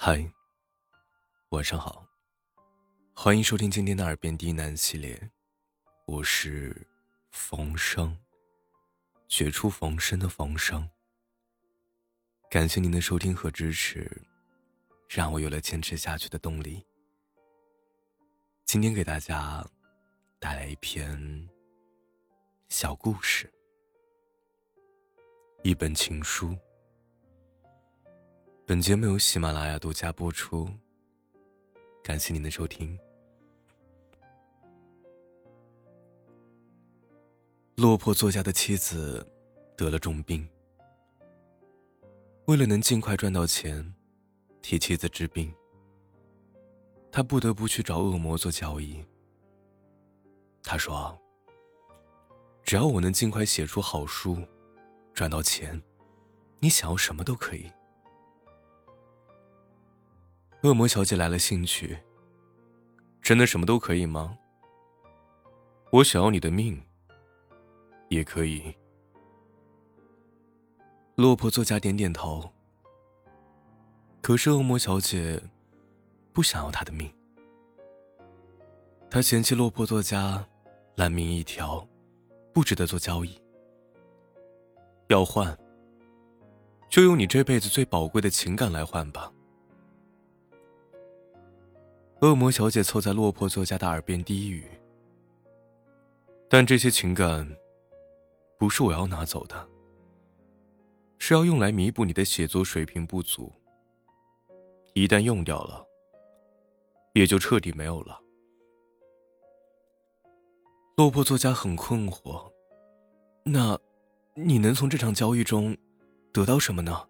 嗨，晚上好，欢迎收听今天的《耳边低喃》系列，我是冯生，绝处逢生的冯生。感谢您的收听和支持，让我有了坚持下去的动力。今天给大家带来一篇小故事，一本情书。本节目由喜马拉雅独家播出，感谢您的收听。落魄作家的妻子得了重病，为了能尽快赚到钱，替妻子治病，他不得不去找恶魔做交易。他说：“只要我能尽快写出好书，赚到钱，你想要什么都可以。”恶魔小姐来了兴趣。真的什么都可以吗？我想要你的命，也可以。落魄作家点点头。可是恶魔小姐不想要他的命。她嫌弃落魄作家烂命一条，不值得做交易。要换，就用你这辈子最宝贵的情感来换吧。恶魔小姐凑在落魄作家的耳边低语：“但这些情感，不是我要拿走的，是要用来弥补你的写作水平不足。一旦用掉了，也就彻底没有了。”落魄作家很困惑：“那，你能从这场交易中得到什么呢？”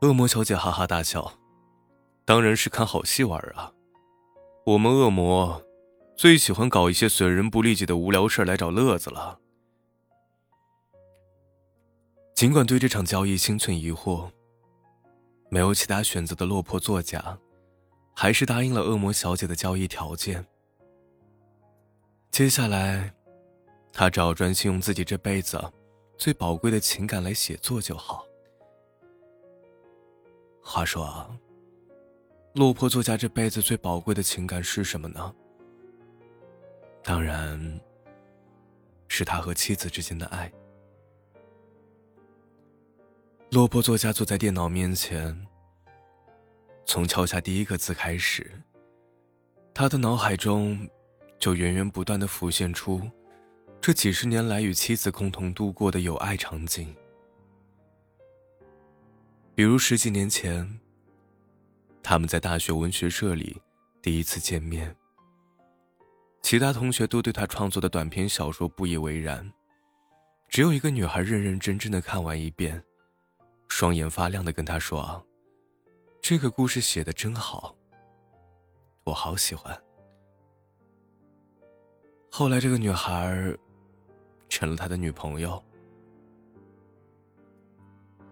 恶魔小姐哈哈大笑。当然是看好戏玩啊！我们恶魔最喜欢搞一些损人不利己的无聊事来找乐子了。尽管对这场交易心存疑惑，没有其他选择的落魄作家，还是答应了恶魔小姐的交易条件。接下来，他只要专心用自己这辈子最宝贵的情感来写作就好。话说啊。落魄作家这辈子最宝贵的情感是什么呢？当然，是他和妻子之间的爱。落魄作家坐在电脑面前，从敲下第一个字开始，他的脑海中就源源不断的浮现出这几十年来与妻子共同度过的有爱场景，比如十几年前。他们在大学文学社里第一次见面。其他同学都对他创作的短篇小说不以为然，只有一个女孩认认真真的看完一遍，双眼发亮的跟他说：“这个故事写的真好，我好喜欢。”后来，这个女孩成了他的女朋友，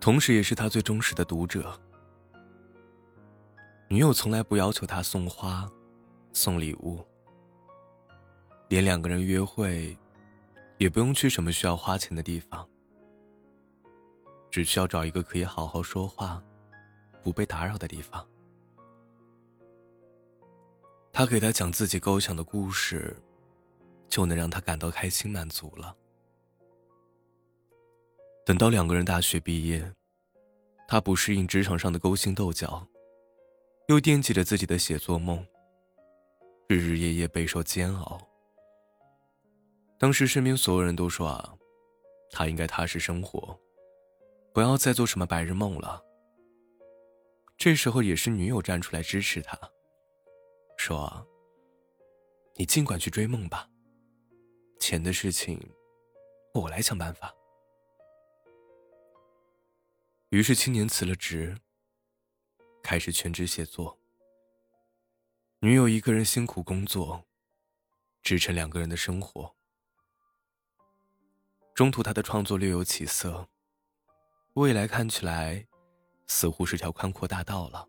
同时也是他最忠实的读者。女友从来不要求他送花、送礼物，连两个人约会，也不用去什么需要花钱的地方，只需要找一个可以好好说话、不被打扰的地方。他给他讲自己构想的故事，就能让他感到开心满足了。等到两个人大学毕业，他不适应职场上的勾心斗角。又惦记着自己的写作梦，日日夜夜备受煎熬。当时身边所有人都说啊，他应该踏实生活，不要再做什么白日梦了。这时候也是女友站出来支持他，说：“你尽管去追梦吧，钱的事情，我来想办法。”于是青年辞了职。开始全职写作，女友一个人辛苦工作，支撑两个人的生活。中途他的创作略有起色，未来看起来似乎是条宽阔大道了。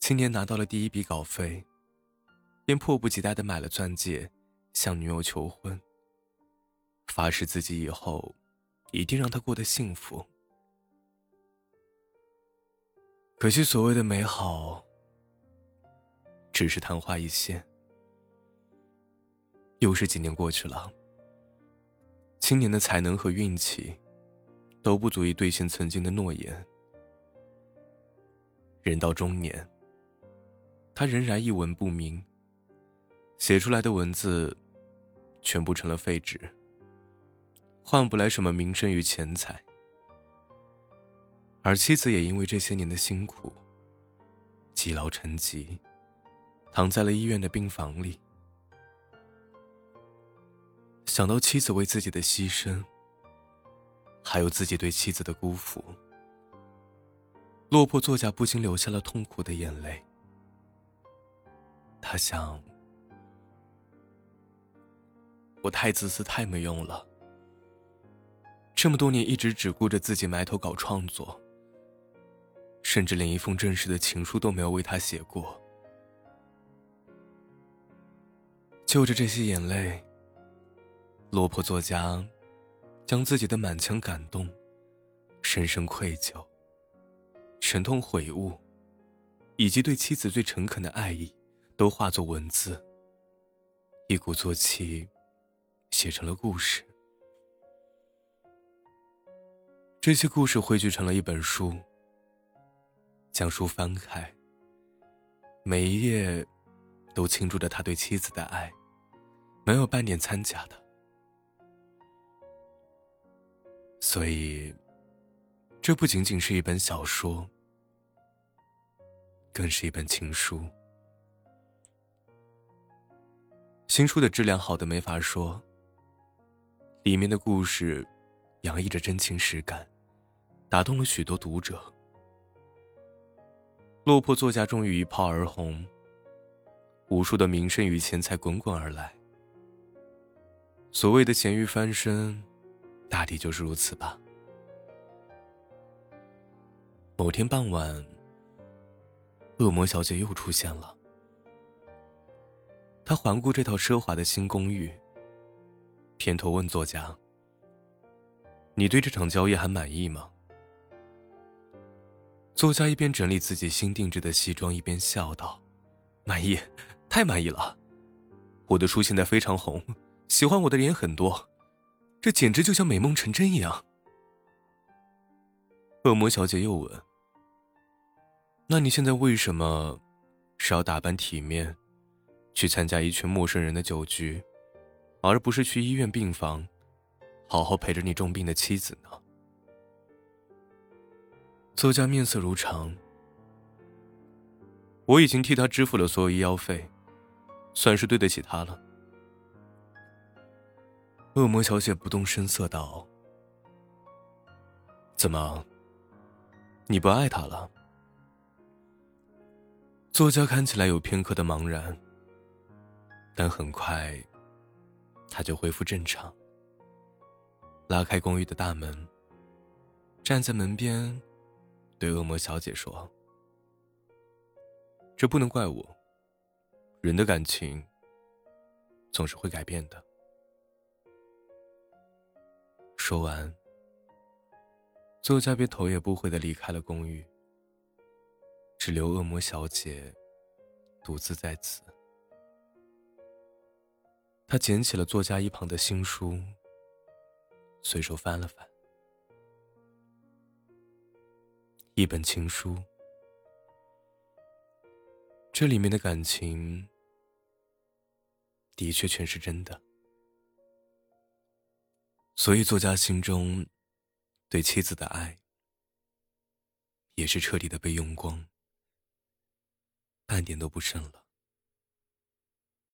青年拿到了第一笔稿费，便迫不及待的买了钻戒，向女友求婚，发誓自己以后一定让她过得幸福。可惜所谓的美好，只是昙花一现。又是几年过去了，青年的才能和运气，都不足以兑现曾经的诺言。人到中年，他仍然一文不名，写出来的文字，全部成了废纸，换不来什么名声与钱财。而妻子也因为这些年的辛苦，积劳成疾，躺在了医院的病房里。想到妻子为自己的牺牲，还有自己对妻子的辜负，落魄作家不禁流下了痛苦的眼泪。他想：我太自私，太没用了。这么多年一直只顾着自己埋头搞创作。甚至连一封正式的情书都没有为他写过。就着这些眼泪，落魄作家将自己的满腔感动、深深愧疚、沉痛悔悟，以及对妻子最诚恳的爱意，都化作文字，一鼓作气，写成了故事。这些故事汇聚成了一本书。将书翻开，每一页都倾注着他对妻子的爱，没有半点掺假的。所以，这不仅仅是一本小说，更是一本情书。新书的质量好的没法说，里面的故事洋溢着真情实感，打动了许多读者。落魄作家终于一炮而红，无数的名声与钱财滚滚而来。所谓的咸鱼翻身，大抵就是如此吧。某天傍晚，恶魔小姐又出现了。她环顾这套奢华的新公寓，偏头问作家：“你对这场交易还满意吗？”作家一边整理自己新定制的西装，一边笑道：“满意，太满意了！我的书现在非常红，喜欢我的人很多，这简直就像美梦成真一样。”恶魔小姐又问：“那你现在为什么是要打扮体面，去参加一群陌生人的酒局，而不是去医院病房，好好陪着你重病的妻子呢？”作家面色如常。我已经替他支付了所有医药费，算是对得起他了。恶魔小姐不动声色道：“怎么，你不爱他了？”作家看起来有片刻的茫然，但很快，他就恢复正常，拉开公寓的大门，站在门边。对恶魔小姐说：“这不能怪我。人的感情总是会改变的。”说完，作家便头也不回的离开了公寓，只留恶魔小姐独自在此。他捡起了作家一旁的新书，随手翻了翻。一本情书，这里面的感情的确全是真的，所以作家心中对妻子的爱也是彻底的被用光，半点都不剩了。